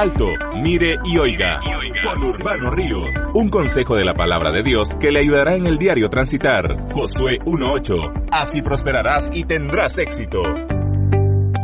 Alto, mire y oiga. Con Urbano Ríos. Un consejo de la palabra de Dios que le ayudará en el diario transitar. Josué 1.8. Así prosperarás y tendrás éxito.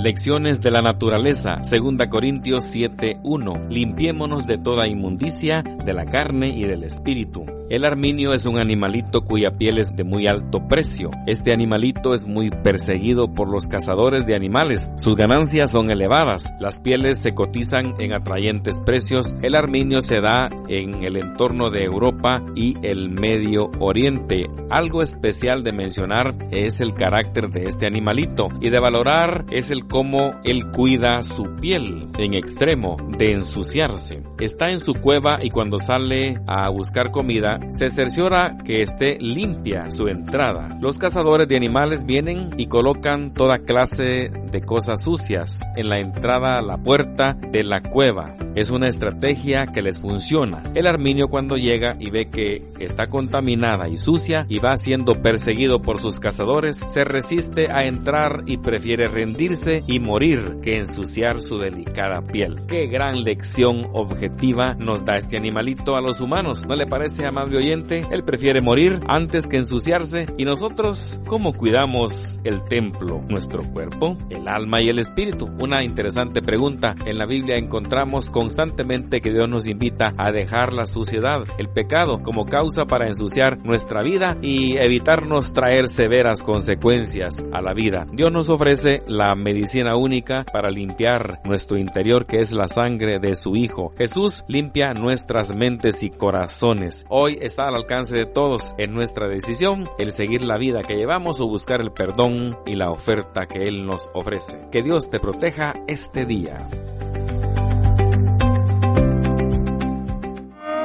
Lecciones de la naturaleza, 2 Corintios 7:1. Limpiémonos de toda inmundicia, de la carne y del espíritu. El arminio es un animalito cuya piel es de muy alto precio. Este animalito es muy perseguido por los cazadores de animales. Sus ganancias son elevadas. Las pieles se cotizan en atrayentes precios. El arminio se da en el entorno de Europa y el Medio Oriente. Algo especial de mencionar es el carácter de este animalito y de valorar es el cómo él cuida su piel en extremo de ensuciarse. Está en su cueva y cuando sale a buscar comida se cerciora que esté limpia su entrada. Los cazadores de animales vienen y colocan toda clase de cosas sucias en la entrada a la puerta de la cueva. Es una estrategia que les funciona. El arminio cuando llega y ve que está contaminada y sucia y va siendo perseguido por sus cazadores, se resiste a entrar y prefiere rendirse y morir que ensuciar su delicada piel. Qué gran lección objetiva nos da este animalito a los humanos. ¿No le parece, amable oyente? Él prefiere morir antes que ensuciarse. ¿Y nosotros cómo cuidamos el templo, nuestro cuerpo? el alma y el espíritu. Una interesante pregunta. En la Biblia encontramos constantemente que Dios nos invita a dejar la suciedad, el pecado, como causa para ensuciar nuestra vida y evitarnos traer severas consecuencias a la vida. Dios nos ofrece la medicina única para limpiar nuestro interior que es la sangre de su Hijo. Jesús limpia nuestras mentes y corazones. Hoy está al alcance de todos en nuestra decisión el seguir la vida que llevamos o buscar el perdón y la oferta que Él nos ofrece que Dios te proteja este día.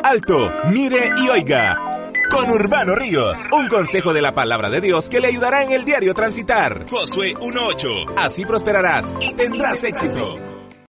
Alto, mire y oiga. Con Urbano Ríos, un consejo de la palabra de Dios que le ayudará en el diario transitar. Josué 1.8. Así prosperarás y tendrás éxito.